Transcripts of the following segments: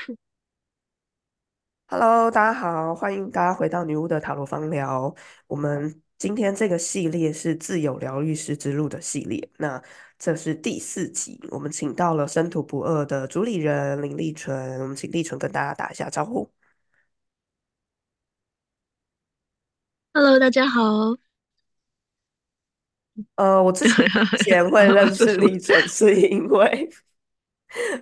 Hello，大家好，欢迎大家回到女巫的塔罗方聊。我们今天这个系列是自由疗愈师之路的系列，那这是第四集，我们请到了生土不二的主理人林立纯，我们请立纯跟大家打一下招呼。Hello，大家好。呃，我 之前会认识？立纯，是因为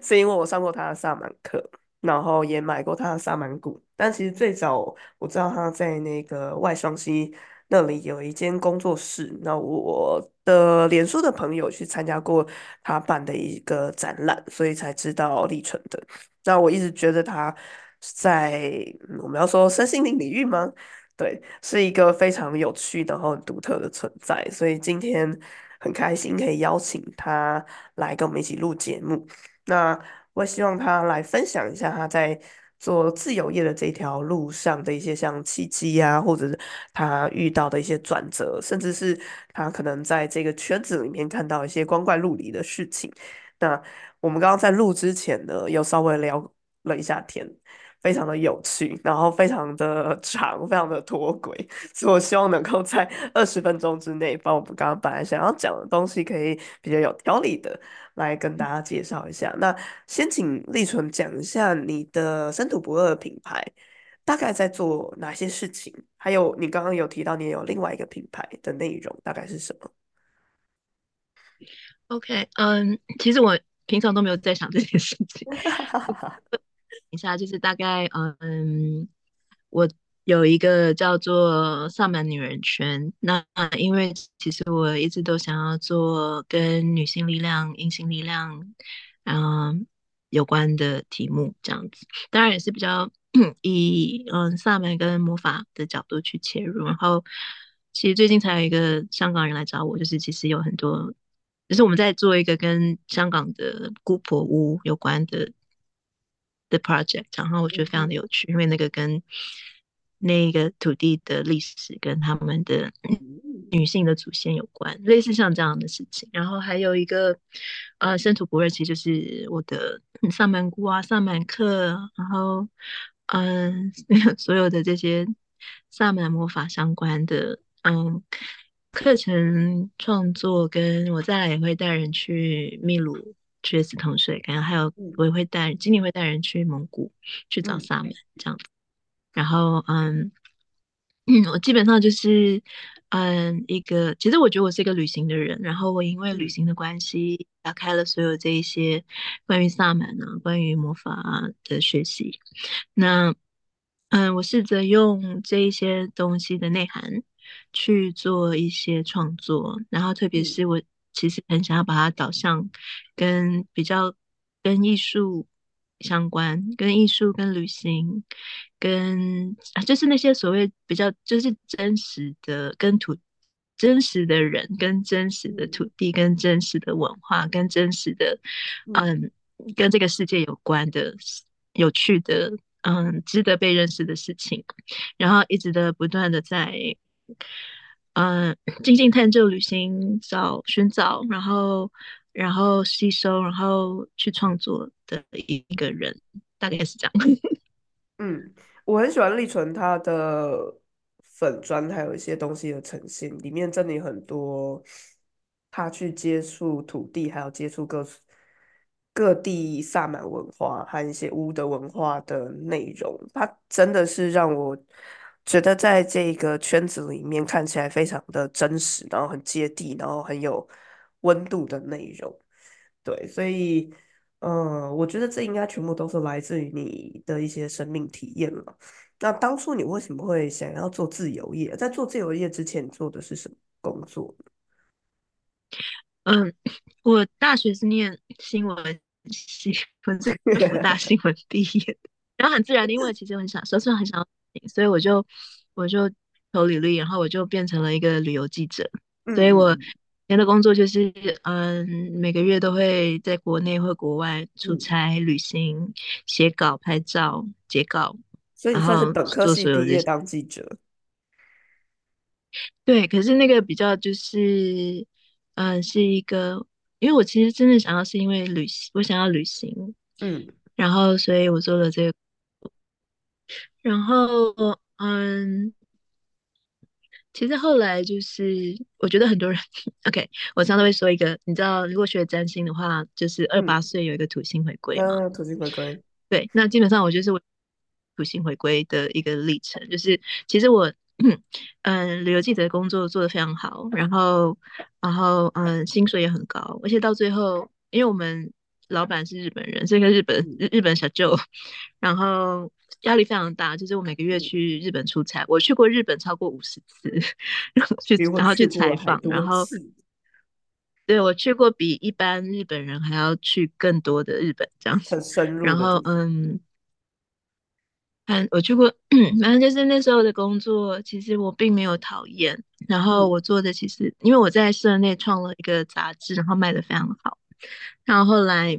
是因为我上过他的萨满课，然后也买过他的萨满鼓。但其实最早我知道他在那个外双溪那里有一间工作室。那我的脸书的朋友去参加过他办的一个展览，所以才知道立纯的。那我一直觉得他在我们要说身心灵领域吗？对，是一个非常有趣然后很独特的存在。所以今天很开心可以邀请他来跟我们一起录节目。那我希望他来分享一下他在做自由业的这条路上的一些像契机啊，或者是他遇到的一些转折，甚至是他可能在这个圈子里面看到一些光怪陆离的事情。那我们刚刚在录之前呢，又稍微聊了一下天。非常的有趣，然后非常的长，非常的脱轨，所以我希望能够在二十分钟之内，把我们刚刚本来想要讲的东西，可以比较有条理的来跟大家介绍一下。那先请立纯讲一下你的生土不二品牌大概在做哪些事情，还有你刚刚有提到你也有另外一个品牌的内容大概是什么？OK，嗯，其实我平常都没有在想这件事情。等一下就是大概，嗯，我有一个叫做萨满女人圈。那因为其实我一直都想要做跟女性力量、阴性力量，嗯，有关的题目，这样子。当然也是比较 以嗯萨满跟魔法的角度去切入。然后，其实最近才有一个香港人来找我，就是其实有很多。就是我们在做一个跟香港的姑婆屋有关的的 project，然后我觉得非常的有趣，因为那个跟那个土地的历史跟他们的女性的祖先有关，类似像这样的事情。然后还有一个呃，生土不二，其实就是我的萨满姑啊、萨满课，然后嗯，所有的这些萨满魔法相关的嗯。课程创作跟我再来也会带人去秘鲁去死同水，可能还有嗯我也会带今年会带人去蒙古去找嗯萨满这样子。然后嗯嗯，我基本上就是嗯一个，其实我觉得我是一个旅行的人，然后我因为旅嗯行的关系打开了所有这一些关于萨满啊、关于魔法啊的学习。那嗯，我试着用这一些东西的内涵去做一些创作，然后特别嗯是我其实很想要把它导向跟比较跟艺术相关，跟艺术、跟旅行、跟啊就是那些所谓比较就是真实的跟土。真实的人，跟真实的土嗯地，跟真实的文化，跟真实的，嗯嗯，跟这个世界有关的、有趣的，嗯，值得被认识的事情，然后一直的不断的在，嗯，精进探究、旅行、找、寻找，然后，然后吸收，然后去创作的一个人，大概是这样。嗯，我很喜欢立纯他的粉砖，还有一些东西的呈现，里面真的有很多他去接触土地，还有接触各各地萨满文化和一些巫的文化的内容，他真的是让我觉得在这个圈子里面看起来非常的真实，然后很接地，然后很有温度的内容。对，所以。嗯，我觉得这应该全部都是来自于你的一些生命体验了。那当初你为什么会想要做自由业？在做自由业之前，你做的是什么工作？嗯，我大学是念新闻系，我是 福大新闻毕业的，然后很自然的，因为其实很想，说是很想要所以我就我就投履历，然后我就变成了一个旅游记者，所以我前的工作就是，嗯，每个月都会在国内或国外出嗯，差、旅行、写稿、拍照、截稿，所以算是本科做系毕业。当记者。对，可是那个比较就是，嗯，是一个，因为我其实真的想要是因为旅行，我想要旅行，嗯然后所以我做了这个，然后嗯。其实后来就是，我觉得很多人，OK，我常常会说一个，你知道，如果学占星的话，就是二八嗯，岁有一个土星回归嘛，那土星回归，对，那基本上我就是我土星回归的一个历程，就是其实我，嗯，旅游记者的工作做得非常好，然后，然后，嗯，薪水也很高，而且到最后，因为我们老板是日本人，是一个日本嗯日日本小舅，然后压力非常大，就是我每个月嗯，去日本出差，我去过日本超过五十次，然后去然后去采访，然后，对我去过比一般日本人还要去更多的日本这样子，很深入然后。嗯。嗯，我去过，反正就是那时候的工作，其实我并没有讨厌。然后嗯我做的其实，因为我在社内创了一个杂志，然后卖的非常好。然后后来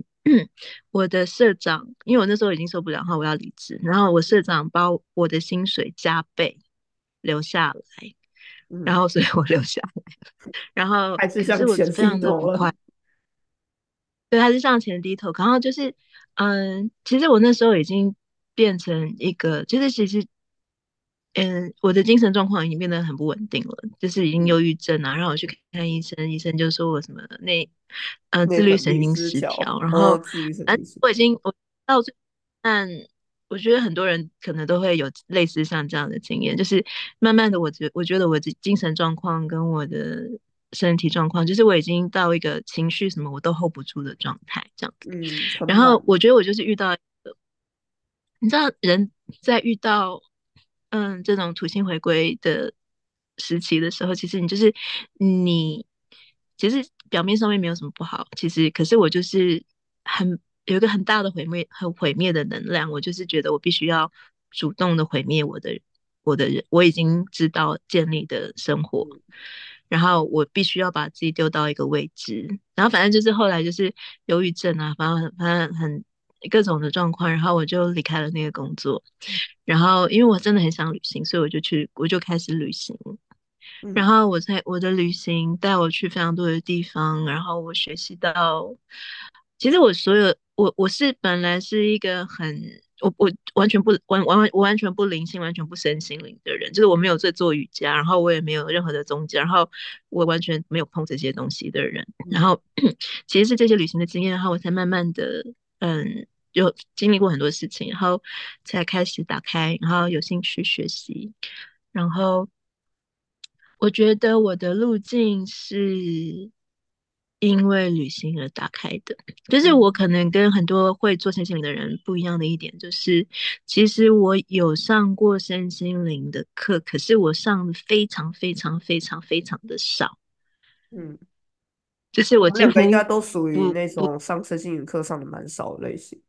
我的社长，因为我那时候已经受不了，然后我要离职，然后我社长把我的薪水加倍留下来，然嗯，后所以我留下来。然后 还是向前非常的。不快。对，他是向前低头，然后就是，嗯，其实我那时候已经变成一个，就是其实，嗯，我的精神状况已经变得很不稳定了，就是已经嗯，忧郁症啊，让我去看医生，医生就说我什么那，呃，自律神经失调，然后，嗯，自律神反正经失调。我已经我到最，但我觉得很多人可能都会有类似像这样的经验，就是慢慢的，我觉我觉得我的精神状况跟我的身体状况，就是我已经到一个情绪什么我都 hold 不住的状态，这样子。嗯，然后。我觉得我就是遇到。你知道人在遇到嗯这种土星回归的时期的时候，其实你就是你其实表面上面没有什么不好，其实可是我就是很有一个很大的毁灭很毁灭的能量，我就是觉得我必须要主动的毁灭我的我的人，我已经知道建立的生活。嗯然后我必须要把自己丢到一个位置，然后反正就是后来就是忧郁症啊，反正反正很各种的状况，然后我就离开了那个工作，然后因为我真的很想旅行，所以我就去我就开始旅行，然嗯。后我在我的旅行带我去非常多的地方，然后我学习到，其实我所有我我是本来是一个很我我完全不完完完我完全不灵性，完全不身心灵的人，就是我没有在做瑜伽，然后我也没有任何的宗教，然后我完全没有碰这些东西的人，然嗯。后 其实是这些旅行的经验，然后我才慢慢的嗯。有经历过很多事情，然后才开始打开，然后有兴趣学习，然后我觉得我的路径是因为旅行而打开的，就是我可能跟很多会做身心灵的人不一样的一点，就是其实我有上过身心灵的课，可是我上的非常非常非常非常的少，嗯，就是我我们两个应该都属于那种上身心灵课上的蛮少的类型。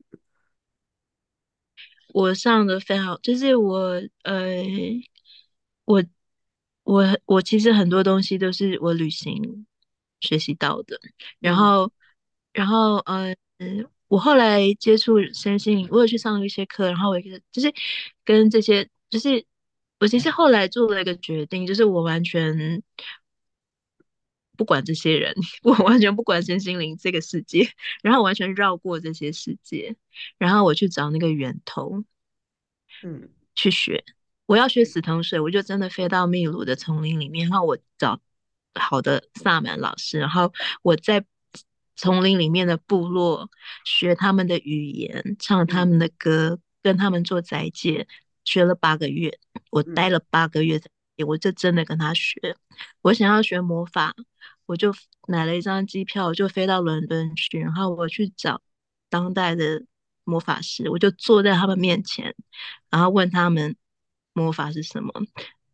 我上的非常，就是我呃，我我我其实很多东西都是我旅行学习到的，然嗯。后然后呃，我后来接触身心灵，我有去上一些课，然后我也就是跟这些，就是我其实后来做了一个决定，就是我完全不管这些人，我完全不管身心灵这个世界，然后完全绕过这些世界，然后我去找那个源头。嗯去学。我要学死藤水，我就真的飞到秘鲁的丛林里面，然后我找好的萨满老师，然后我在丛林里面的部落学他们的语言，唱他嗯们的歌，跟他们做斋戒，学了八个月。我待嗯了八个月在我就真的跟他学。我想要学魔法，我就买了一张机票，我就飞到伦敦去，然后我去找当代的魔法师，我就坐在他们面前。然后问他们魔法是什么，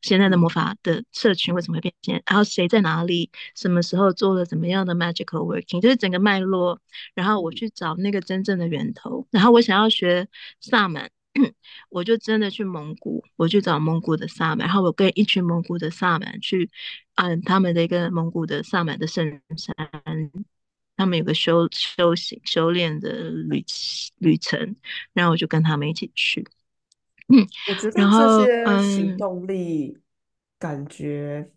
现在的魔嗯法的社群为什么会变现，然后谁在哪里，什么时候做了怎么样的 magical working，就是整个脉络。然后我嗯去找那个真正的源头。然后我想要学萨满，我就真的去蒙古，我去找蒙古的萨满，然后我跟一群蒙古的萨满去，嗯，他们的一个蒙古的萨满的圣山。他们有个修修行修炼的旅旅程，然后我就跟他们一起去。嗯，我觉得这然后些行嗯，动力感觉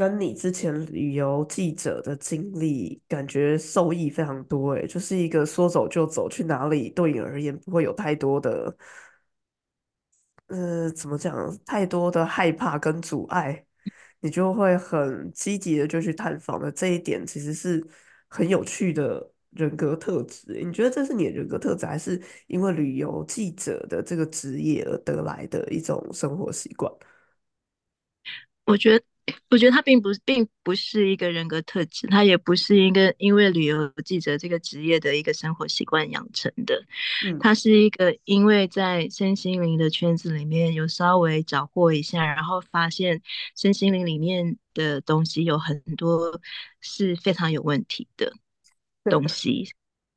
跟你之前旅游记者的经历，感觉受益非常多哎，就是一个说走就走，去哪里对你而言不会有太多的，呃，怎么讲，太多的害怕跟阻碍，你就会很积极的就去探访的这一点，其实是很有趣的人格特质。你觉得这是你的人格特质，还是因为旅游记者的这个职业而得来的一种生活习惯？我觉得，我觉得他并不并不是一个人格特质，他也不是一个因为旅游记者这个职业的一个生活习惯养成的，嗯。他是一个因为在身心灵的圈子里面有稍微找过一下，然后发现身心灵里面的东西有很多是非常有问题的东西，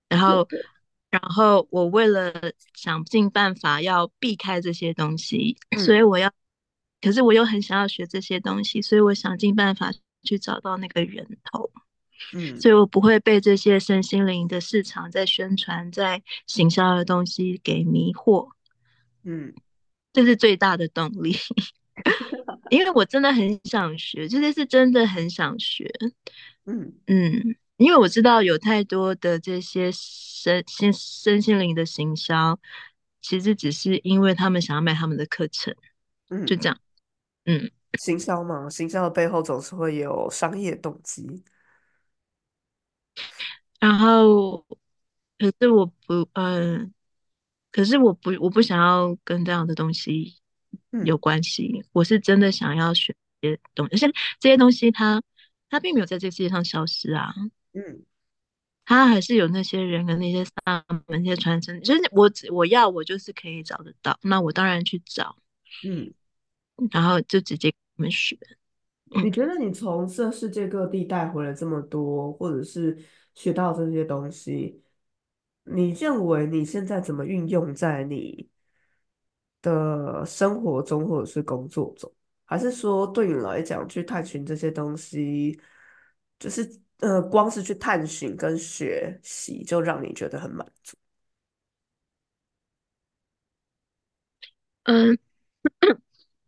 然后。然后我为了想尽办法要避开这些东西，所以嗯我要可是我又很想要学这些东西，所以我想尽办法去找到那个源头，嗯所以我不会被这些身心灵的市场在宣传、在行销的东西给迷惑，嗯这是最大的动力。因为我真的很想学，这些是真的很想学。嗯嗯，因为我知道有太多的这些身心身心灵的行销，其实只是因为他们想要卖他们的课程，就嗯，这样。嗯。行销嘛，行销的背后总是会有商业动机。然后，可是我不，嗯，可是我不，我不想要跟这样的东西有嗯关系。我是真的想要学这些东西，而且这些东西它它并没有在这个世界上消失啊，嗯它还是有那些人跟那些萨满、那些传承，就是我只我要我就是可以找得到，那我当然去找，嗯，然后就直接跟他们学。嗯你觉得你从这世界各地带回了这么多，或者是学到这些东西，你认为你现在怎么运用在你的生活中或者是工作中？还是说对你来讲，去探寻这些东西，就是呃，光是去探寻跟学习，就让你觉得很满足？嗯，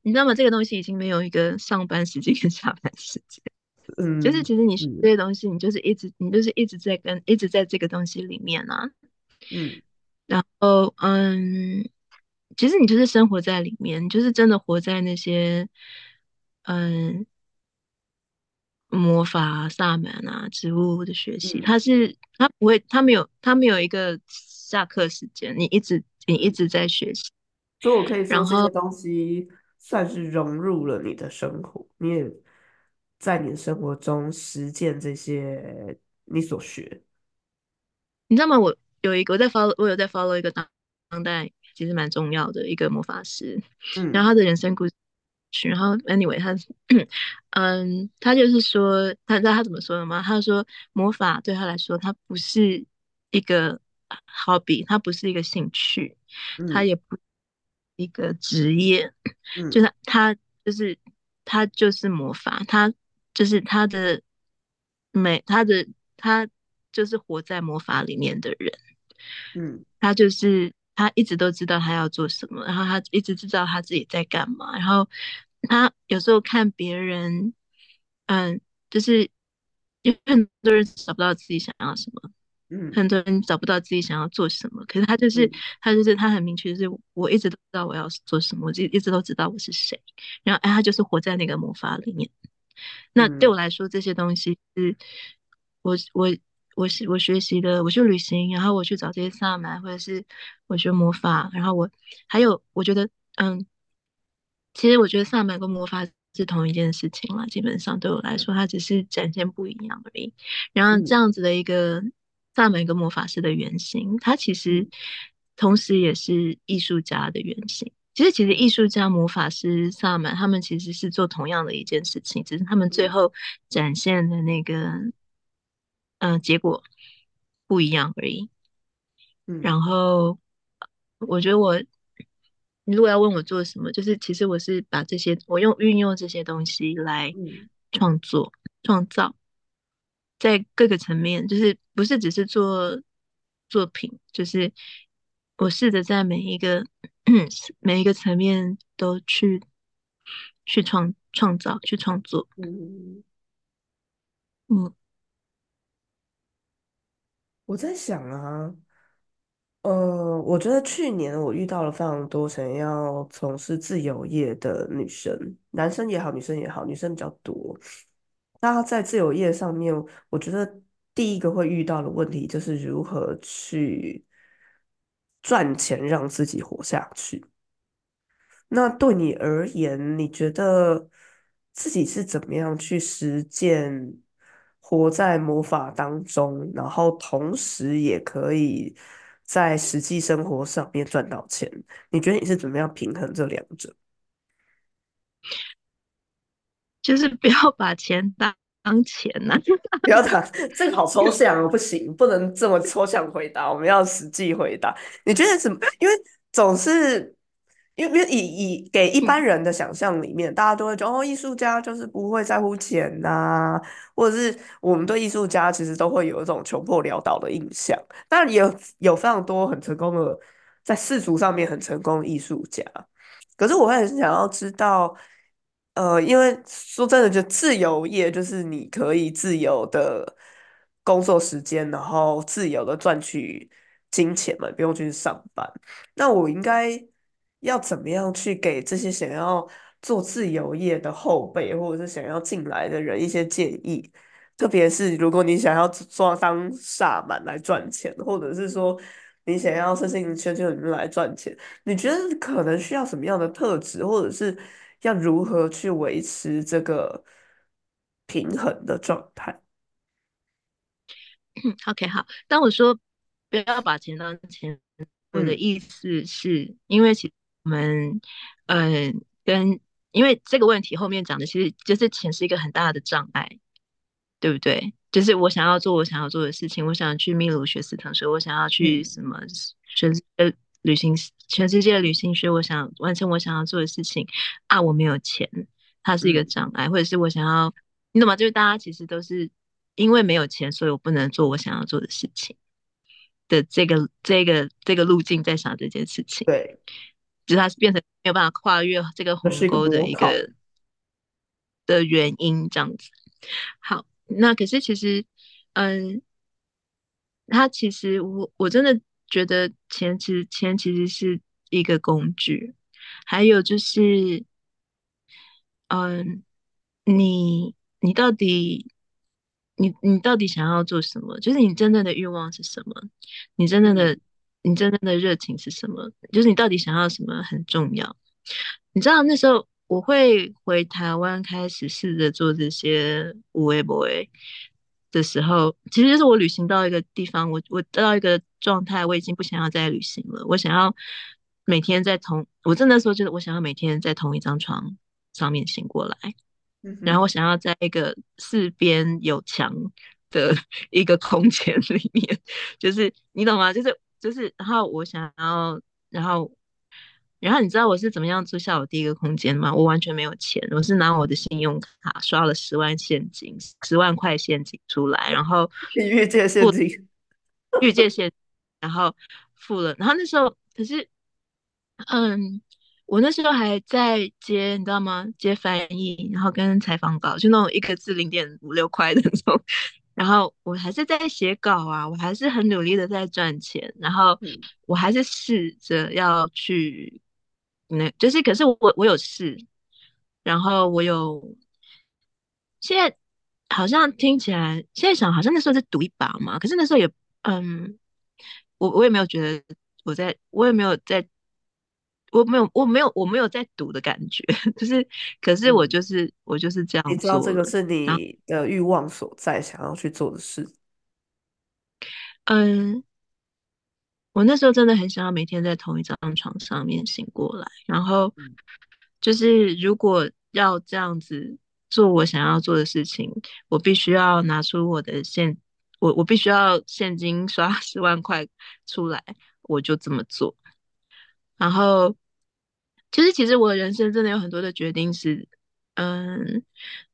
你知道吗？这个东西已经没有一个上班时间跟下班时间。嗯就是嗯，其实你学这，些东西，你就是一直你就是一直在跟一直在这个东西里面啊。嗯然后嗯，其实你就是生活在里面，你就是真的活在那些嗯魔法啊、萨满啊、植物的学习。嗯它是它不会，它没有它没有一个下课时间，你一直你一嗯。直在学习。所以我可以说然后这些东西算是融入了你的生活，你也在你的生活中实践这些你所学。你知道吗？我有一个我在 follow，我有在 follow 一个当当代其实蛮重要的一个魔法师，然嗯后他的人生故事，然后 anyway 他嗯，他就是说，他知道他怎么说的吗？他说魔法对他来说，他不是一个 hobby，他不是一个兴趣，他嗯也不是一个职业，就嗯是他就是他就是魔法，他就是他的美，他的他就是活在魔法里面的人，嗯。他就是他一直都知道他要做什么，然后他一直知道他自己在干嘛，然后他有时候看别人，嗯，就是因为很多人找不到自己想要什么。嗯。很多人找不到自己想要做什么，可是他就是嗯。他就是他很明确，就是我一直都知道我要做什么，我一一直都知道我是谁，然后哎，他就是活在那个魔法里面。那对我嗯来说，这些东西是我我我是我学习的，我去旅行，然后我去找这些萨满，或者是我学魔法，然后我还有我觉得，嗯，其实我觉得萨满跟魔法是同一件事情啦，基本上对我来说，它只是展现不一样而已。然后这嗯。样子的一个萨满跟魔法师的原型，他其实嗯同时也是艺术家的原型。其实，其实艺术家、魔法师、萨满，他们其实是做同样的一件事情，只是他们最嗯后展现的那个，嗯、结果不一样而已。嗯然后，我觉得我，你如果要问我做什么，就是其实我是把这些，我用运用这些东西来嗯创作、创造。在各个层面，就是不是只是做作品，就是我试着在每一个 每一个层面都去去创创造、去创作。嗯，嗯，我在想啊，呃，我觉得去年我遇到了非常多想要从事自由业的女生，男生也好，女生也好，女生比较多。那在自由业上面，我觉得第一个会遇到的问题就是如何去赚钱让自己活下去。那对你而言，你觉得自己是怎么样去实践活在魔法当中，然后同时也可以在实际生活上面赚到钱？你觉得你是怎么样平衡这两者？就是不要 把钱当当钱呐、不要谈这个好抽象哦，不行，不能这么抽象回答，我们要实际回答。你觉得怎么？因为总是因为以以给一般人的想象里面，大家都会觉得哦，艺术家就是不会在乎钱呐、或者是我们对艺术家其实都会有一种穷困潦倒的印象。当然也有有非常多很成功的，在世俗上面很成功的艺术家。可是我会很想要知道，呃，因为说真的，就自由业就是你可以自由的工作时间，然后自由的赚取金钱嘛，不用去上班。那我应该要怎么样去给这些想要做自由业的后辈，或者是想要进来的人一些建议？特别是如果你想要做当萨满来赚钱，或者是说你想要在进圈圈里面来赚钱。你觉得可能需要什么样的特质，或者是要如何去维持这个平衡的状态？OK，好。当我说不要把钱当钱，我的嗯意思是因为其实我们，嗯、跟因为这个问题后面讲的其实就是钱是一个很大的障碍，对不对？就是我想要做我想要做的事情，我想去秘鲁学斯坦学，我想要去嗯什么全世界旅行，全世界旅行学，我想完成我想要做的事情啊，我没有钱，它是一个嗯障碍，或者是我想要，你懂吗？就是大家其实都是因为没有钱，所以我不能做我想要做的事情的这个这个这个路径在想这件事情，对，就是它是变成没有办法跨越这个鸿沟的。一个的原因，这样子。好，那可是其实，嗯，他其实我我真的觉得钱其实钱其实是一个工具，还有就是，嗯，你你到底你你到底想要做什么？就是你真正的欲望是什么？你真正的嗯你真正的热情是什么？就是你到底想要什么很重要。你知道那时候我会回台湾开始试着做这些无为不为的时候，其实就是我旅行到一个地方，我我到一个状态，我已经不想要再旅行了，我想要每天在同，我真的说就是我想要每天在同一张床上面醒过来，嗯，然后我想要在一个四边有墙的 一个空间里面，就是你懂吗？就是就是，然后我想要，然后然后你知道我是怎么样租下我第一个空间吗？我完全没有钱，我是拿我的信用卡刷了十万现金，十万块现金出来，然后比越界现金。预借现，然后付了，然后那时候可是，嗯，我那时候还在接，你知道吗？接翻译，然后跟采访稿，就那种一个字零点五六块的那种，然后我还是在写稿啊，我还是很努力的在赚钱，然后嗯。我还是试着要去，那就是可是我我有试，然后我有现在好像听起来，现在想好像那时候在赌一把嘛，可是那时候也，嗯，我我也没有觉得我在，我也没有在，我没有我没有我没有在赌的感觉，就是可是我嗯，就是我就是这样你，知道这个是你的欲望所在，想要去做的事。嗯，我那时候真的很想要每天在同一张床上面醒过来，然后嗯就是如果要这样子做我想要做的事情，我必须要拿出我的现，我我必须要现金刷 十万块出来，我就这么做。然后就是其实我人生真的有很多的决定是，嗯，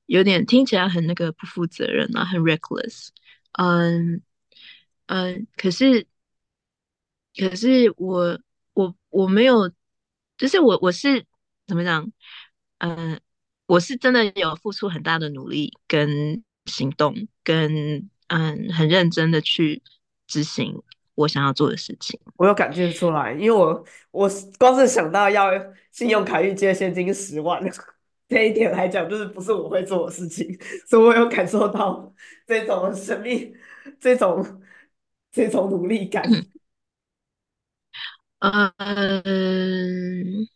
有点听起来很那个不负责任啊，很 reckless，嗯嗯，可是可是我我我没有，就是我我是怎么讲？嗯，我是真的有付出很大的努力跟行动，跟嗯很认真的去执行我想要做的事情。我有感觉出来，因为我我光是想到要信用卡预借现金十万这一点来讲，就是不是我会做的事情，所以我有感受到这种神秘、这种这种努力感。嗯，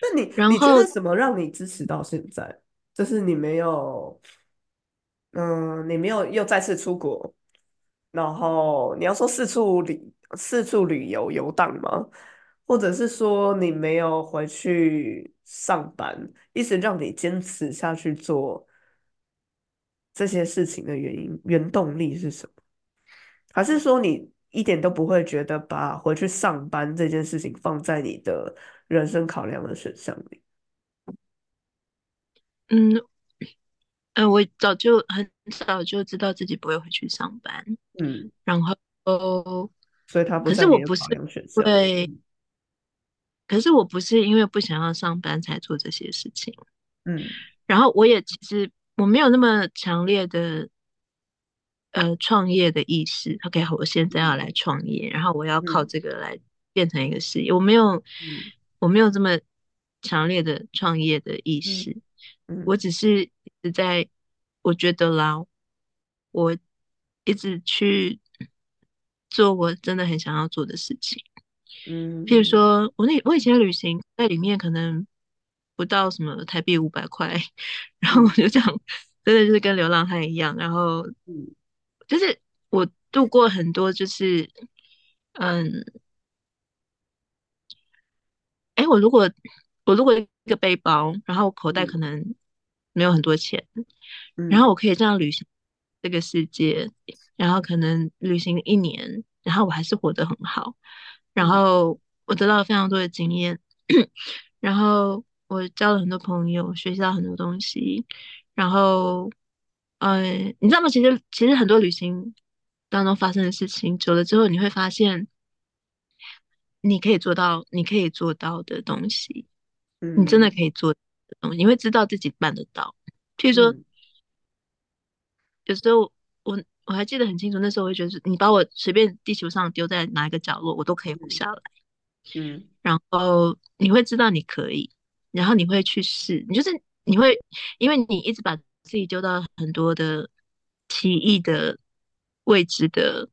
那你然后你觉得什么让你支持到现在？就是你没有，嗯，你没有又再次出国，然后你要说四处旅四处旅游游荡吗？或者是说你没有回去上班，一直让你坚持下去做这些事情的原因、原动力是什么？还是说你一点都不会觉得把回去上班这件事情放在你的人生考量的选项里？嗯嗯，我早就很早就知道自己不会回去上班，嗯，然后所以他不可是我不是量选项。会，可是我不是因为不想要上班才做这些事情。嗯然后我也其实我没有那么强烈的呃创业的意识。OK，好，我现在要来创业，然后我要靠嗯这个来变成一个事业。我没有，嗯我没有这么强烈的创业的意嗯识。我嗯只是一直在，我觉得啦，我一直去做我真的很想要做的事情。嗯譬如。嗯说，我那我以前旅行在里面可能不到什么台币五百块，然后我嗯就这样，真的就是跟流浪汉一样，然后嗯。就是我度过很多就是嗯，哎，我如果我如果一个背包，然后我口袋可嗯能没有很多钱，然后嗯。我可以这样旅行这个世界，然后可能旅行一年，然后我还是活得很好，然嗯。后我得到了非常多的经验，然后我交了很多朋友，学习到很多东西，然后，嗯，你知道吗？其实其实很多旅行当中发生的事情，久了之后，你会发现你可以做到，你可以做到的东西，你真的嗯。可以做的东西，你会知道自己办得到。譬如说，嗯有时候我我还记得很清楚，那时候我会觉得是，你把我随便地球上丢在哪一个角落，我都可以活下来。嗯然后你会知道你可以，然后你会去试，你就是你会，因为你一直把自己丢到很多的奇异的未知的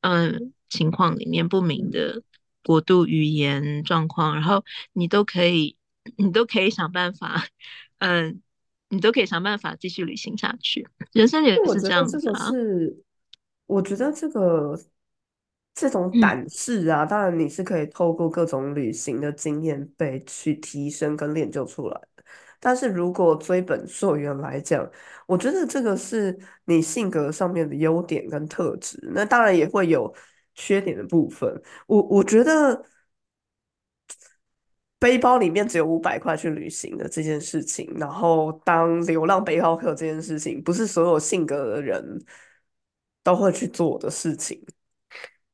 嗯情况里面，不明嗯的国度、语言状况，然后你都可以，你都可以想办法，嗯，你都可以想办法继续旅行下去。人生也是这样子啊，是，我觉得这个这种嗯。胆识啊，当然你是可以透过各种旅行的经验被去提升跟练就出来的。但是如果追本溯源来讲，我觉得这个是你性格上面的优点跟特质，那当然也会有缺点的部分。我我觉得背包里面只有五百块去旅行的这件事情，然后当流浪背包客这件事情，不是所有性格的人都会去做的事情。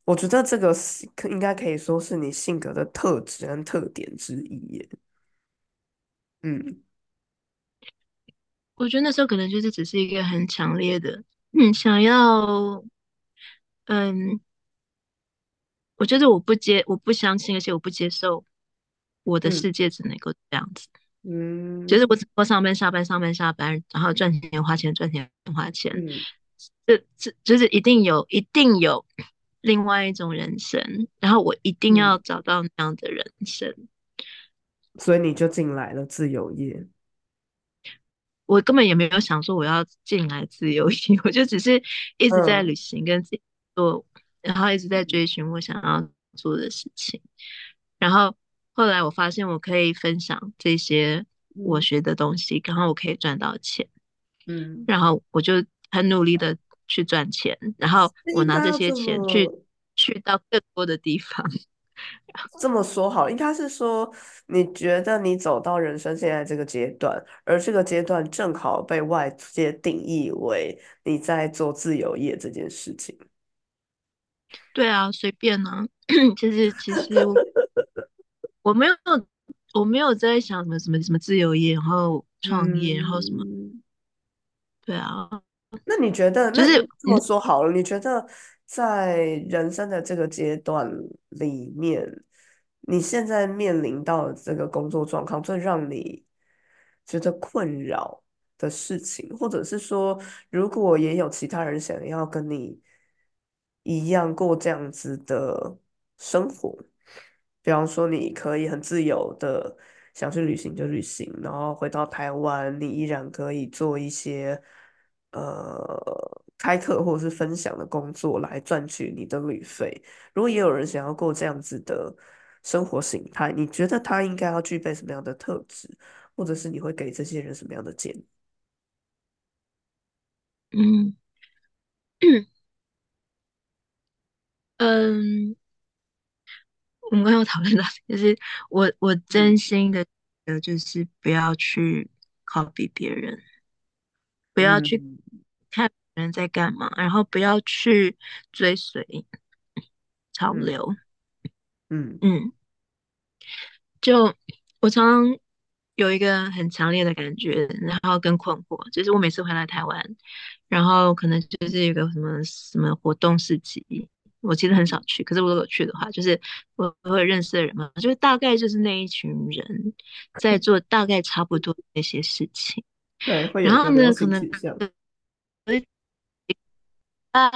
我觉得这个是可应该可以说是你性格的特质跟特点之一耶。嗯我觉得那时候可能就是只是一个很强烈的，嗯，想要，嗯，我觉得我不接，我不相信，而且我不接受我的嗯。世界只能够这样子，嗯。就是嗯我只能够上班下班上班下班，然后赚钱花钱赚钱花钱，嗯。这这就是一定有一定有另外一种人生，然后我一定要嗯，找到那样的人生。所以你就进来了自由业。我根本也没有想说我要进来自由业，我就只是一直在旅嗯行，跟自己做，然后一直在追寻我想要做的事情。然后后来我发现我可以分享这些我嗯学的东西，然后我可以赚到钱，嗯，然后我就很努力的去赚钱，然后我拿这些钱去去到更多的地方。这么说好，应该是说你觉得你走到人生现在这个阶段，而这个阶段正好被外界定义为你在做自由业这件事情。对啊，随便啊。其实其实我没有我没有在想什么什么什么自由业，然后创业，然后什么，嗯，对啊，那你觉得，就是这么说好了，你觉得在人生的这个阶段里面，你现在面临到的这个工作状况，最让你觉得困扰的事情，或者是说，如果也有其他人想要跟你一样过这样子的生活，比方说你可以很自由的想去旅行就旅行，然后回到台湾，你依然可以做一些呃开课或者是分享的工作来赚取你的旅费。如果也有人想要过这样子的生活形态，你觉得他应该要具备什么样的特质，或者是你会给这些人什么样的建议？嗯 嗯，我们刚刚有讨论到，就是我我真嗯。心的，呃，就是不要去 copy 别人，不要去嗯。看别人在干嘛，然后不要去追随潮嗯。流。嗯。嗯，就我常常有一个很强烈的感觉，然后跟困惑，就是我每次回来台湾，然后可能就是有个什么什么活动市集，我其实很少去，可是我如果去的话，就是我我会认识的人嘛，就是大概就是那一群人在 做大概差不多那些事情，对，然后呢，可能。行取向。大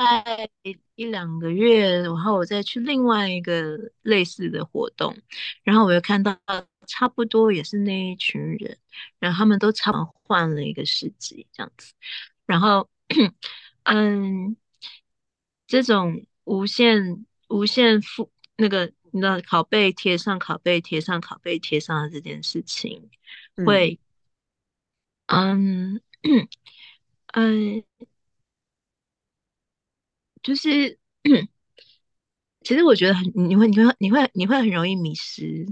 一两个月，然后我再去另外一个类似的活动，然后我又看到差不多也是那一群人，然后他们都差不多换了一个世纪这样子，然后 嗯，这种无限无限复那个你知道拷贝贴上拷贝贴上拷贝贴上的这件事情，嗯会嗯嗯就是。其实我觉得很，你会你会你会你会很容易迷失，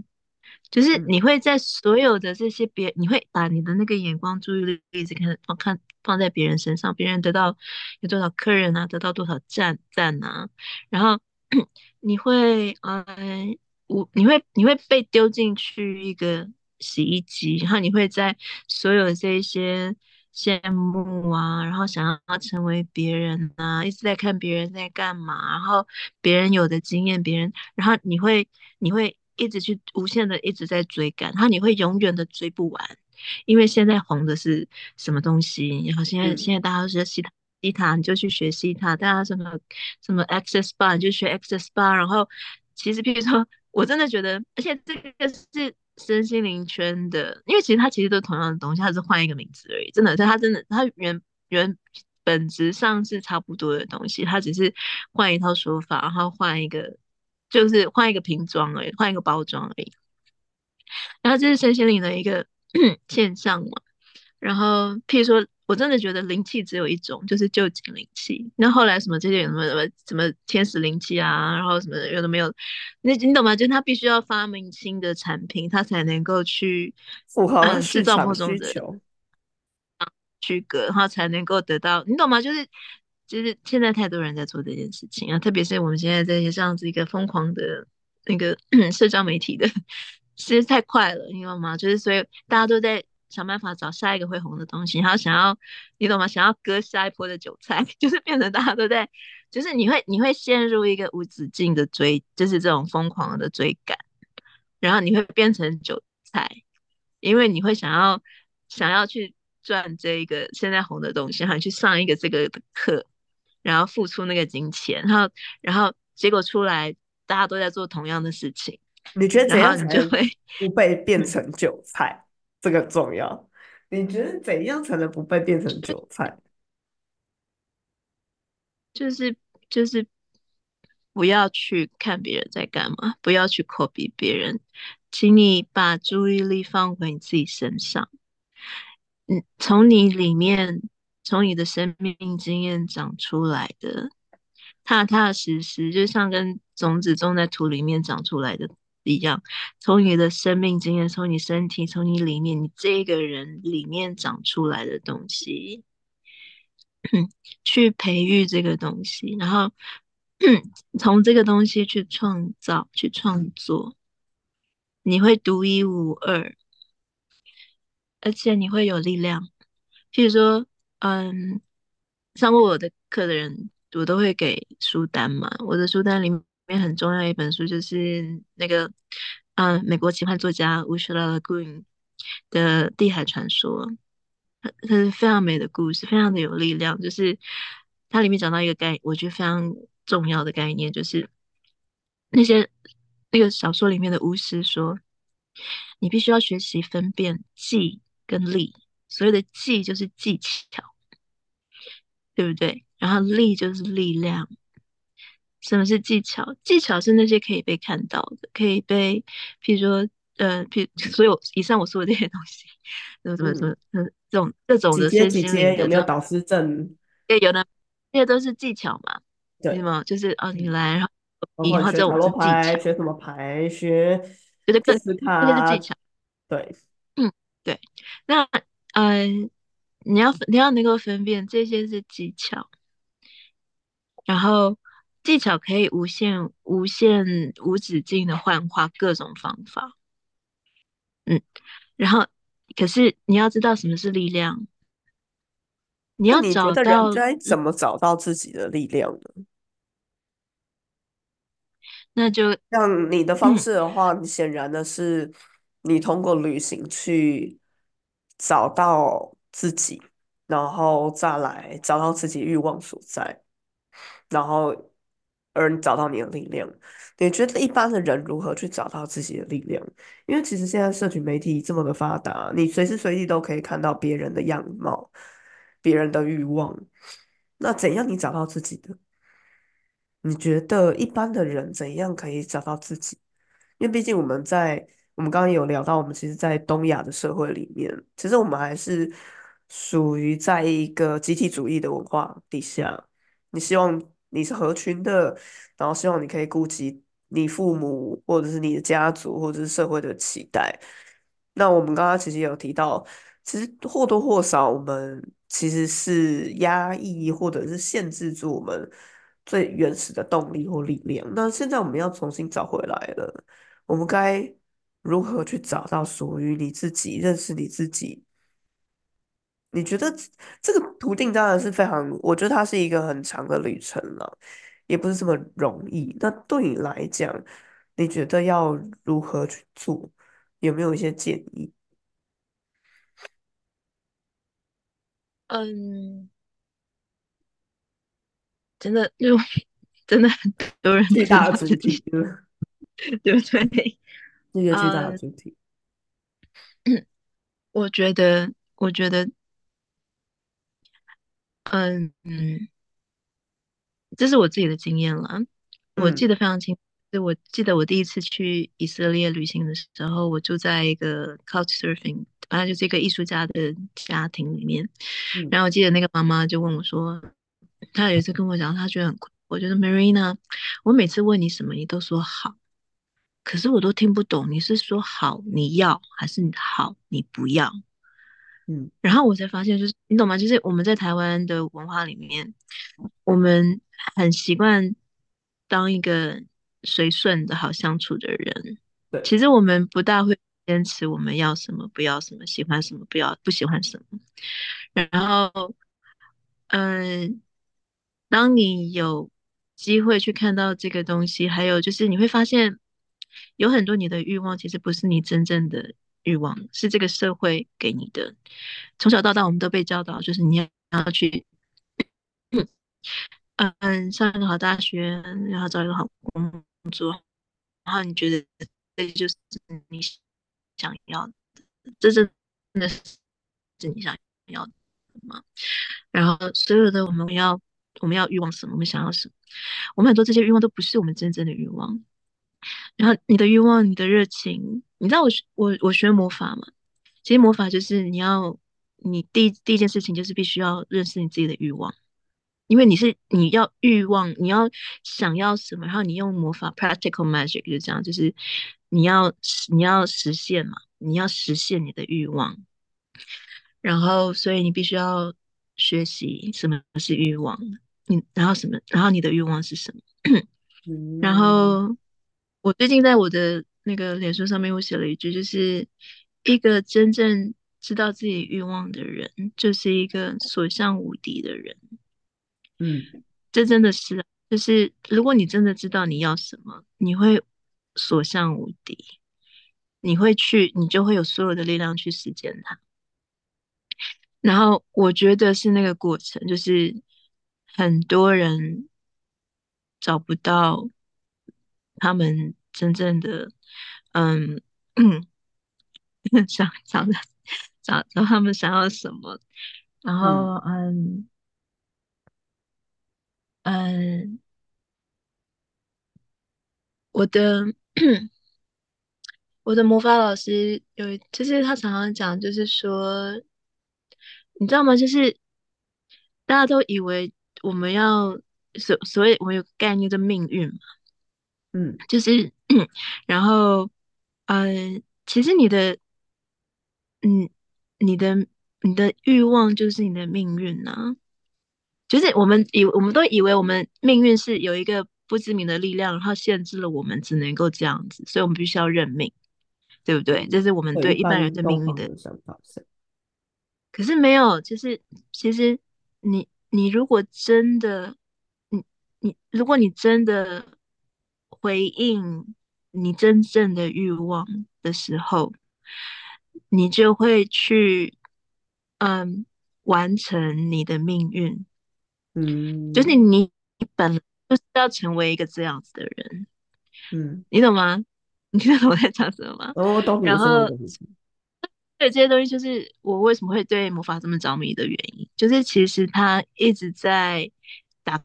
就是嗯你会在所有的这些别，你会把你的那个眼光、注意力一直看放看放在别人身上，别人得到有多少客人啊，得到多少赞赞啊，然后 你会嗯，我你会你会被丢进去一个洗衣机，然后你会在所有这一些羡慕啊，然后想要成为别人啊，一直在看别人在干嘛，然后别人有的经验，别人，然后你会你会一直去无限的一直在追赶，然后你会永远的追不完，因为现在红的是什么东西，然后现在现嗯在大家都学西塔。西塔你就去学西塔，大家什么什么 Access Bar 你就学 Access Bar，然后其实譬如说我真的觉得，而且这个是身心灵圈的，因为其实它其实都同样的东西，它是换一个名字而已。真的，它真的它原原本质上是差不多的东西，它只是换一套说法，然后换一个就是换一个瓶装而已，换一个包装而已。然后这是身心灵的一个 现象嘛。然后，譬如说，我真的觉得灵气只有一种，就是旧景灵气。那后来什么这些什么什么什么天使灵气啊，然后什么有的没有，你你懂吗？就是他必须要发明新的产品，他才能够去符合呃制造市场某种的。区隔，然后才能够得到，你懂吗？就是就是现在太多人在做这件事情啊，特别是我们现在这些这样子一个疯狂的那个 社交媒体的，实在太快了，你懂吗？就是所以大家都在想办法找下一个会红的东西，然后想要你懂吗？想要割下一波的韭菜，就是变成大家都在，就是你会你会陷入一个无止境的追，就是这种疯狂的追赶，然后你会变成韭菜。因为你会想要想要去赚这一个现在红的东西，然后去上一个这个的课，然后付出那个金钱，然后然后结果出来大家都在做同样的事情，你觉得怎样才会 不被 变成韭菜？这个重要。你觉得怎样才能不被变成韭菜？就是就是不要去看别人在干嘛，不要去 copy 别人，请你把注意力放回你自己身上。嗯，从你里面，从你的生命经验长出来的，踏踏实实，就像跟种子种在土里面长出来的一样，从你的生命经验，从你身体，从你里面，你这个人里面长出来的东西，去培育这个东西，然后从这个东西去创造，去创作。你会独一无二，而且你会有力量。譬如说，嗯，上过我的课的人，我都会给书单嘛。我的书单里很重要一本书就是那个，嗯，美国奇幻作家 Ursula Le Guin 的《地海传说》，它它是非常美的故事，非常的有力量。就是它里面讲到一个概，我觉得非常重要的概念，就是那些那个小说里面的巫师说，你必须要学习分辨技跟力。所谓的技就是技巧，对不对？然后力就是力量。什么是技巧？技巧是那些可以被看到的，可以被，譬如说，呃，譬如所有以上我说的这些东西，什么什么什么，嗯，这种这种的身心灵有没有导师证？对，有的，这些都是技巧嘛。对吗？就是哦，你来，然后你然后这种是技巧，学什么牌，学就是这是这是技巧。对，嗯，对，那。嗯，你要你要能够分辨这些是技巧，然后技巧可以无限、无限、无止境的幻化各种方法。嗯，然后可是你要知道什么是力量，你要找到该怎么找到自己的力量呢？那就像你的方式的话，你显然的是你通过旅行去。找到自己，然后再来找到自己欲望所在，然后而你找到你的力量。你觉得一般的人如何去找到自己的力量？因为其实现在社群媒体这么的发达，你随时随地都可以看到别人的样貌、别人的欲望。那怎样你找到自己的？你觉得一般的人怎样可以找到自己？因为毕竟我们在。我们刚刚有聊到，我们其实，在东亚的社会里面，其实我们还是属于在一个集体主义的文化底下。你希望你是合群的，然后希望你可以顾及你父母，或者是你的家族，或者是社会的期待。那我们刚刚其实有提到，其实或多或少，我们其实是压抑或者是限制住我们最原始的动力或力量。那现在我们要重新找回来了，我们该。如何去找到属于你自己、认识你自己？你觉得这个途径当然是非常，我觉得它是一个很长的旅程了，也不是这么容易。那对你来讲，你觉得要如何去做？有没有一些建议？嗯，真的就 真的很多人巨大的主题，对不对？那个巨大的主题，我觉得，我觉得，嗯嗯，这是我自己的经验了。我记得非常清，就我记得我第一次去以色列旅行的时候，我住在一个 Couch Surfing，反正就是一个艺术家的家庭里面。然后我记得那个妈妈就问我说，她有一次跟我讲，她觉得很困，我觉得 Marina，我每次问你什么，你都说好。可是我都听不懂，你是说好你要还是好你不要？嗯，然后我才发现，就是你懂吗？就是我们在台湾的文化里面，我们很习惯当一个随顺的好相处的人。对，其实我们不大会坚持我们要什么，不要什么，喜欢什么，不要不喜欢什么。然后，嗯，当你有机会去看到这个东西，还有就是你会发现。有很多你的欲望其实不是你真正的欲望，是这个社会给你的。从小到大，我们都被教导，就是你要要去，嗯，上一个好大学，然后找一个好工作，然后你觉得这就是你想要的，这真的是你想要的吗？然后所有的我们要我们要欲望什么，我们想要什么，我们很多这些欲望都不是我们真正的欲望。然后你的欲望，你的热情，你知道我我我学魔法嘛？其实魔法就是你要你第第一件事情就是必须要认识你自己的欲望，因为你是你要欲望，你要想要什么，然后你用魔法 practical magic 就这样，就是你要你要实现嘛，你要实现你的欲望，然后所以你必须要学习什么是欲望，你然后什么，然后你的欲望是什么，然后。我最近在我的那个脸书上面我写了一句，就是一个真正知道自己欲望的人，就是一个所向无敌的人。嗯这真的是啊，就是如果你真的知道你要什么，你会所向无敌，你会去，你就会有所有的力量去实践它。然后我觉得是那个过程，就是很多人找不到他们真正的，嗯，想想的找找他们想要什么，然后嗯嗯嗯，我的我的魔法老师有一，就是他常常讲，就是说，你知道吗？就是大家都以为我们要所所谓我们有个概念的命运嘛，嗯就是然后嗯，其实你的嗯你的你的欲望就是你的命运呐、就是我们以我们都以为我们命运是有一个不知名的力量，然后限制了我们只能够这样子，所以我们必须要认命，对不对？这嗯，是我们对，一对一般人般对命运的。的想法是，可是没有，就是其实你你如果真的，你你如果你真的回应你真正的欲望的时候，你就会去嗯完成你的命运。嗯就是你你就是要成为一个这样子的人，嗯，你懂吗？你听得懂我在讲什么吗？哦，我懂然后，对这些东西，就是我为什么会对魔法这么着迷的原因，就是其实它一直在打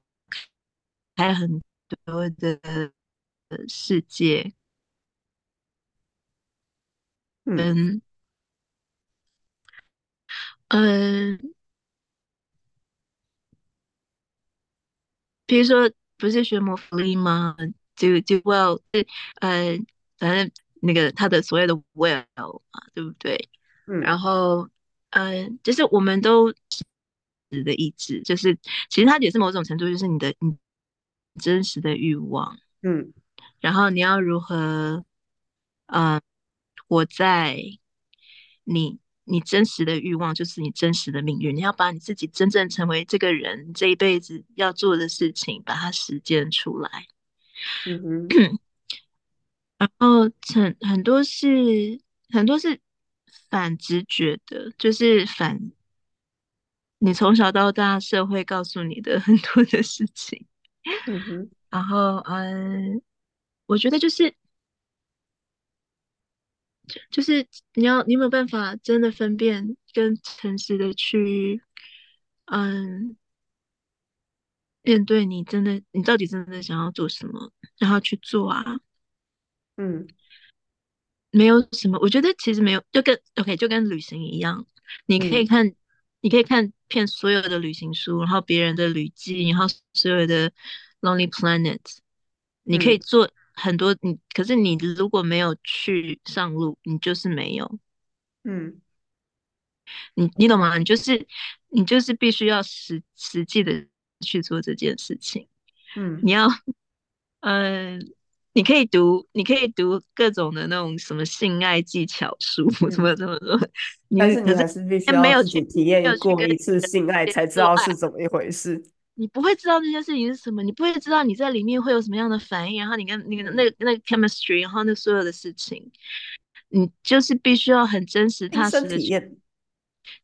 开很多的世界，嗯嗯嗯，比如说不是学魔福利吗？就就 well，呃，反正那个他的所谓的 well 嘛，对不对？然嗯后，嗯，就是我们都的意志，就是其实它也是某种程度，就是你的你真实的欲望，嗯然后你要如何，嗯，活在你你真实的欲望，就是你真实的命运，你要把你自己真正成为这个人这一辈子要做的事情，把它实践出来。嗯哼然后很很多是很多是反直觉的，就是反你从小到大社会告诉你的 很多的事情。嗯哼然后嗯，我觉得就是就是你要你有没有办法真的分辨跟诚实的去嗯面对你真的你到底真的想要做什么，然后去做啊。嗯。没有什么，我觉得其实没有，就跟 OK，就跟旅行一样，你可以嗯。看，你可以看遍所有的旅行书，然后别人的旅记，然后所有的 Lonely Planet，你可以嗯。做很多，你可是你如果没有去上路，你就是没有，嗯你你懂吗？你就是你就是必须要实实际的去做这件事情，嗯你要嗯，你可以读，你可以读各种的那种什么性爱技巧书，什嗯，么什么什么，你但是你还是必须没有去要自己体没有去跟验过一次性爱，才知，道是怎么一回事。你不会知道这件事情是什么，你不会知道你在里面会有什么样的反应，然后你跟那个嗯，那个那个 chemistry，然后那所有的事情，你就是必须要很真实踏实的去。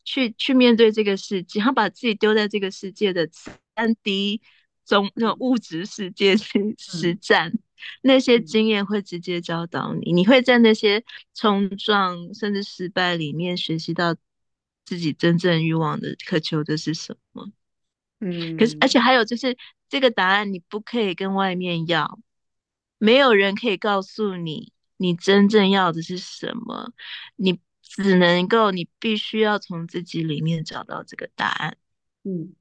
去去面对这个世界，然后把自己丢在这个世界的三 D 中那种嗯物质世界去实嗯战，那些嗯经验会直接教导你，你会在那些冲撞甚至失败里面学习到自己真正欲望的渴求的是什么。可是，而且嗯还有就是这个答案你不可以跟外面要，没有人可以告诉你你真正要的是什么，你只能够，你必须要从自己里面找到这个答案。嗯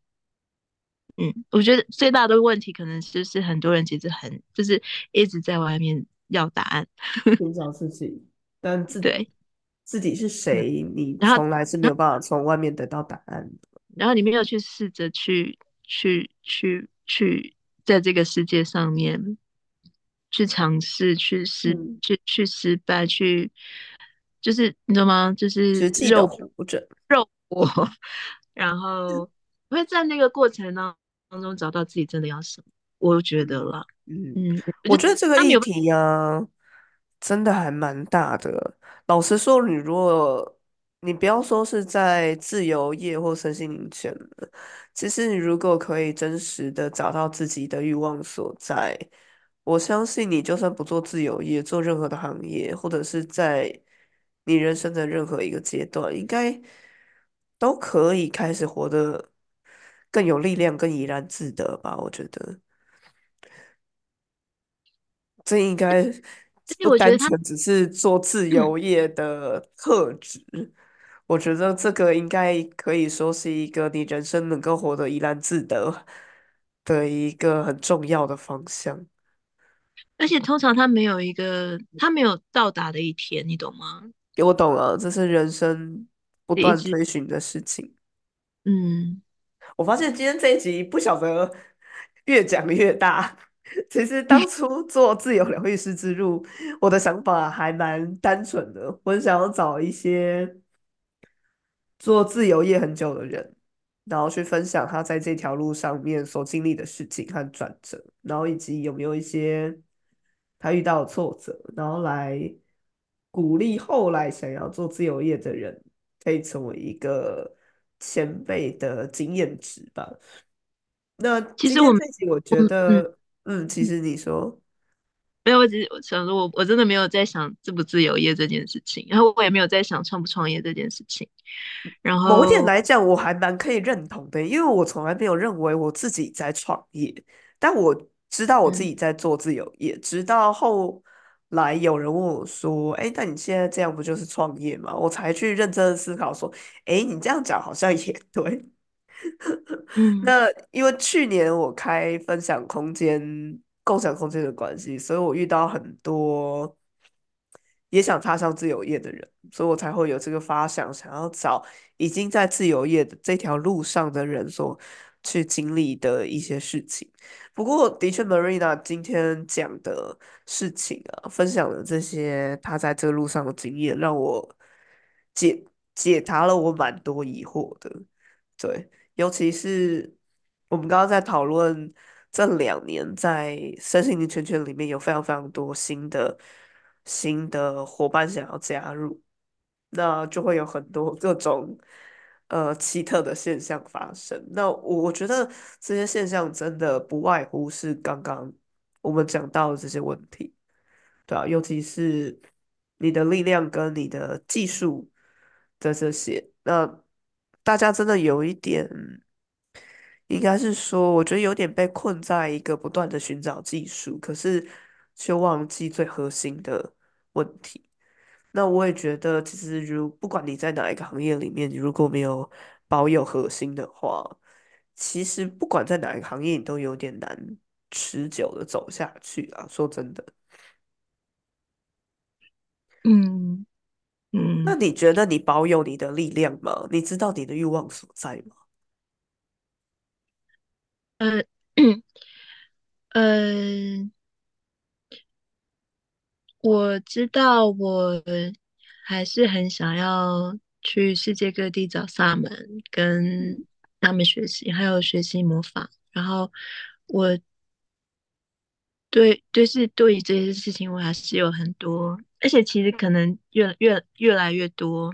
嗯，我觉得最大的问题可能就是很多人其实很就是一直在外面要答案，寻找自己，但自对，自己是嗯，谁，你从来是没有办法从外面得到答案的。然后你没有去试着去去去去在这个世界上面。去尝试，去失嗯，去去失败，去就是你知道吗？就是肉活着。肉搏，然后 会在那个过程当当中找到自己真的要什么。我觉得嗯啦，嗯，嗯，我觉得这个议题呀、真的还蛮大的。老实说，你如果你不要说是在自由业或身心灵圈了，其实你如果可以真实的找到自己的欲望所在，我相信你就算不做自由业，做任何的行业，或者是在你人生的任何一个阶段，应该都可以开始活得更有力量、更怡然自得吧。我觉得。这应该不单纯只是做自由业的特质，我觉得这个应该可以说是一个你人生能够活得怡然自得的一个很重要的方向。而且通常他没有一个，他没有到达的一天，你懂吗？我懂了，这是人生不断一直，追寻的事情。嗯，我发现今天这一集不晓得越讲越大。其实当 初做自由疗愈师之路，我的想法还蛮单纯的，我很想要找一些做自由业很久的人，然后去分享他在这条路上面所经历的事情和转折，然后以及有没有一些他遇到的挫折，然后来鼓励后来想要做自由业的人，可以成为一个前辈的经验值吧。那其实我们，我我觉嗯。得，嗯，其实你说。没有，我只是我想说我，我真的没有在想自不自由业这件事情，然后我也没有在想创不创业这件事情。然后某一点后，来讲，我还蛮可以认同的，因为我从来没有认为我自己在创业，但我知道我自嗯己在做自由业。直到后来有人问我说：“哎，那你现在这样不就是创业吗？”我才去认真的思考说：“哎，你这样讲好像也对。” 嗯那因为去年我开分享空间、共享空间的关系，所以我遇到很多也想踏上自由业的人，所以我才会有这个发想，想要找已经在自由业的这条路上的人所去经历的一些事情。不过，的确，Marina 今天讲的事情啊，分享的这些他在这路上的经验，让我解解答了我蛮多疑惑的。对。尤其是我们刚刚在讨论这两年在身心灵圈圈里面有非常非常多新的新的伙伴想要加入，那就会有很多各种呃奇特的现象发生。那我我觉得这些现象真的不外乎是刚刚我们讲到的这些问题。对啊，尤其是你的力量跟你的技术的这些，那大家真的有一点，应该是说，我觉得有点被困在一个不断的寻找技术，可是却忘记最核心的问题。那我也觉得，其实如不管你在哪一个行业里面，你如果没有保有核心的话，其实不管在哪一个行业，你都有点难持久的走下去啊。说真的。嗯嗯，那你觉得你保有你的力量吗？你知道你的欲望所在吗？呃呃，我知道，我还是很想要去世界各地找萨满，跟他们学习，还有学习魔法。然后我对，就是对于这些事情，我还是有很多，而且其实可能越越越来越多，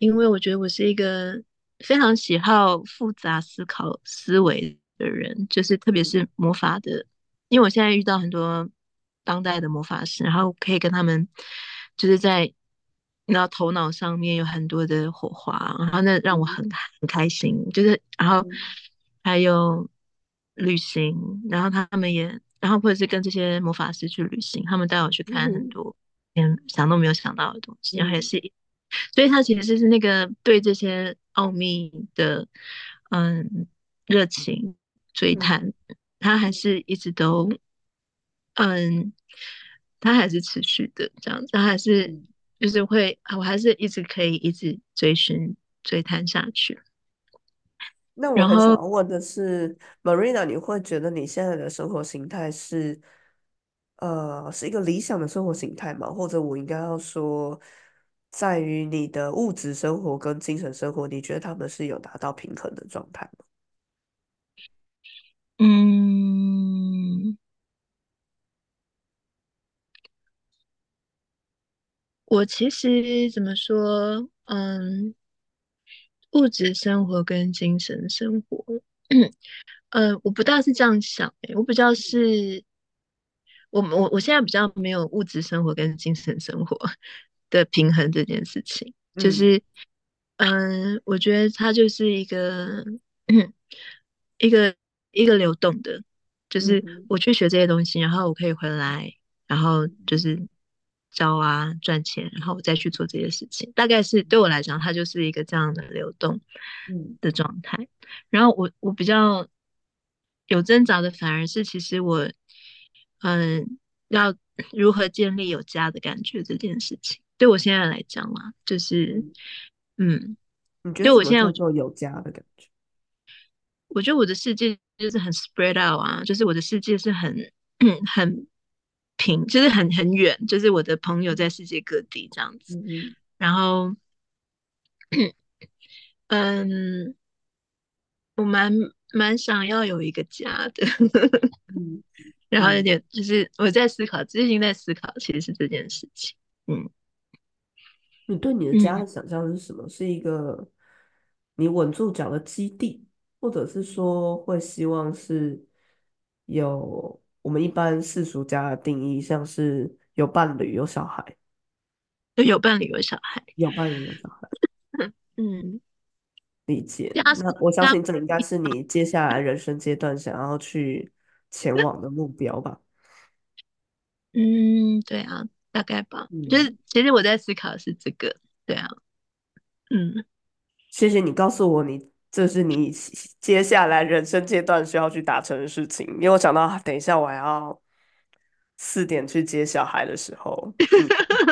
因为我觉得我是一个非常喜好复杂思考思维的人，就是特别是魔法的，因为我现在遇到很多当代的魔法师，然后可以跟他们就是在然后头脑上面有很多的火花，然后那让我很嗯。很开心，就是然后嗯。还有旅行，然后他们也。然后或者是跟这些魔法师去旅行，他们带我去看很嗯。多嗯想都没有想到的东西，然后也嗯。是，所以他其实是那个对这些奥秘的嗯热情追嗯探，他还是一直都嗯，他还是持续的这样子，他还是嗯。就是会，我还是一直可以一直追寻追探下去，那我很想问的是，Marina，你会觉得你现在的生活形态是呃，是一个理想的生活形态吗？或者我应该要说，在于你的物质生活跟精神生活，你觉得他们是有达到平衡的状态吗？嗯，我其实怎么说？嗯，物质生活跟精神生活，嗯，我不大是这样想诶，我比较是，我我我现在比较没有物质生活跟精神生活的平衡这件事情，就嗯。是，嗯，我觉得它就是一个一个一个流动的，就是我去学这些东西，然后我可以回来，然后就是教啊赚钱，然后我再去做这些事情，大概是对我来讲，它就是一个这样的流动嗯。的状态。然后我我比较有挣扎的，反而是其实我嗯要如何建立有家的感觉这件事情，对我现在来讲嘛，就是嗯，嗯，你觉得我现在叫做有家的感觉？我觉得我的世界就是很 spread out 啊，就是我的世界是很 很平，就是很很远，就是我的朋友在世界各地这样子。嗯然后，嗯，我蛮蛮想要有一个家的，嗯 然后有嗯，点就是我在思考，最近在思考，其实是这件事情。嗯你对你的家嗯，的想象是什么？是一个你稳住脚的基地，或者是说会希望是有我们一般世俗家的定义，像是有伴侣、有小孩，就有伴侣有小孩。有伴侣、有小孩。嗯，理解。那我相，信这应该是你接下来人生阶段想要去前往的目标吧。嗯，对啊，大概吧。就是嗯，其实我在思考的是这个，对啊，嗯。谢谢你告诉我你这是你接下来人生阶段需要去达成的事情，因为我想到等一下我还要四点去接小孩的时候，嗯，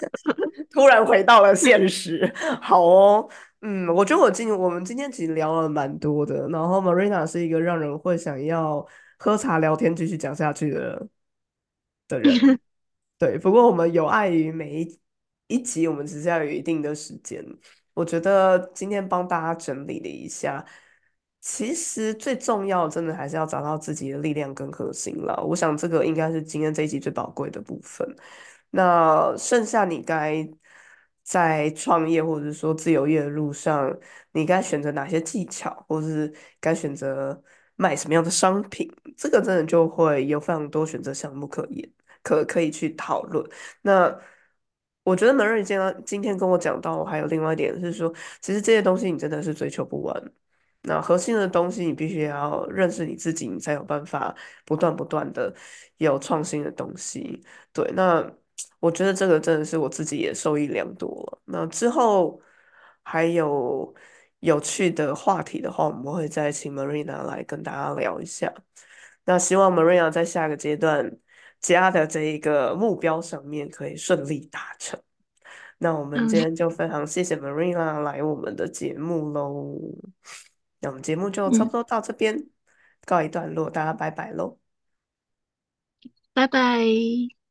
突然回到了现实。好哦，嗯，我觉得我今我们今天其实聊了蛮多的，然后 Marina 是一个让人会想要喝茶聊天继续讲下去的的人。对，不过我们有碍于每一一集，我们只是要有一定的时间。我觉得今天帮大家整理了一下，其实最重要，真的还是要找到自己的力量跟核心了。我想这个应该是今天这一集最宝贵的部分。那剩下你该在创业或者是说自由业的路上，你该选择哪些技巧，或是该选择卖什么样的商品，这个真的就会有非常多选择项目可言。可可以去讨论。那我觉得门瑞今天今天跟我讲到，还有另外一点是说，其实这些东西你真的是追求不完。那核心的东西，你必须要认识你自己，你才有办法不断不断的有创新的东西。对，那我觉得这个真的是我自己也受益良多了。那之后还有有趣的话题的话，我们会再请 Marina 来跟大家聊一下。那希望 Marina 在下个阶段家的这一个目标上面可以顺利达成。那我们今嗯天就非常谢谢 Marina 来我们的节目喽。那我们节目就差不嗯，多到这边告一段落，大家拜拜喽。拜拜。